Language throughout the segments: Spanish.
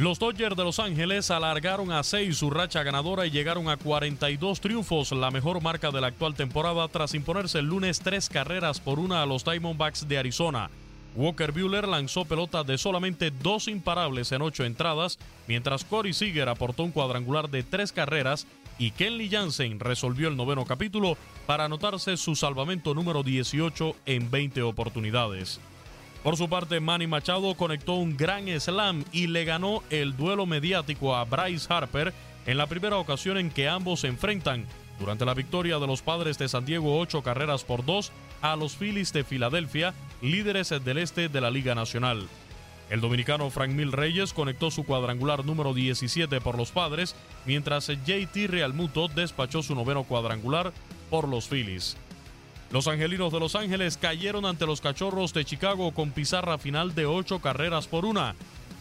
Los Dodgers de Los Ángeles alargaron a 6 su racha ganadora y llegaron a 42 triunfos, la mejor marca de la actual temporada tras imponerse el lunes tres carreras por una a los Diamondbacks de Arizona. Walker Buehler lanzó pelota de solamente dos imparables en ocho entradas, mientras Corey Seager aportó un cuadrangular de tres carreras y Kenley Jansen resolvió el noveno capítulo para anotarse su salvamento número 18 en 20 oportunidades. Por su parte, Manny Machado conectó un gran slam y le ganó el duelo mediático a Bryce Harper en la primera ocasión en que ambos se enfrentan durante la victoria de los padres de San Diego ocho carreras por dos a los Phillies de Filadelfia, líderes del este de la Liga Nacional. El dominicano Frank Mil Reyes conectó su cuadrangular número 17 por los padres, mientras JT Realmuto despachó su noveno cuadrangular por los Phillies. Los angelinos de Los Ángeles cayeron ante los cachorros de Chicago con pizarra final de ocho carreras por una.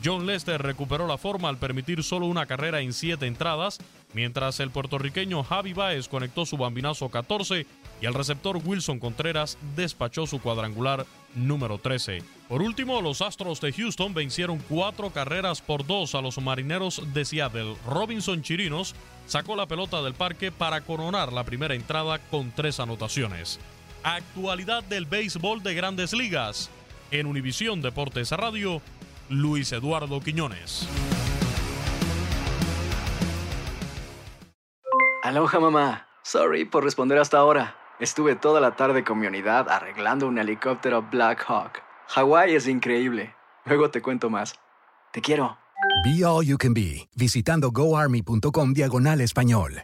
John Lester recuperó la forma al permitir solo una carrera en siete entradas, mientras el puertorriqueño Javi Baez conectó su bambinazo 14 y el receptor Wilson Contreras despachó su cuadrangular número 13. Por último, los Astros de Houston vencieron cuatro carreras por dos a los Marineros de Seattle. Robinson Chirinos sacó la pelota del parque para coronar la primera entrada con tres anotaciones. Actualidad del béisbol de grandes ligas. En Univisión Deportes Radio, Luis Eduardo Quiñones. Aloha mamá. Sorry por responder hasta ahora. Estuve toda la tarde con mi unidad arreglando un helicóptero Black Hawk. Hawái es increíble. Luego te cuento más. Te quiero. Be All You Can Be, visitando goarmy.com diagonal español.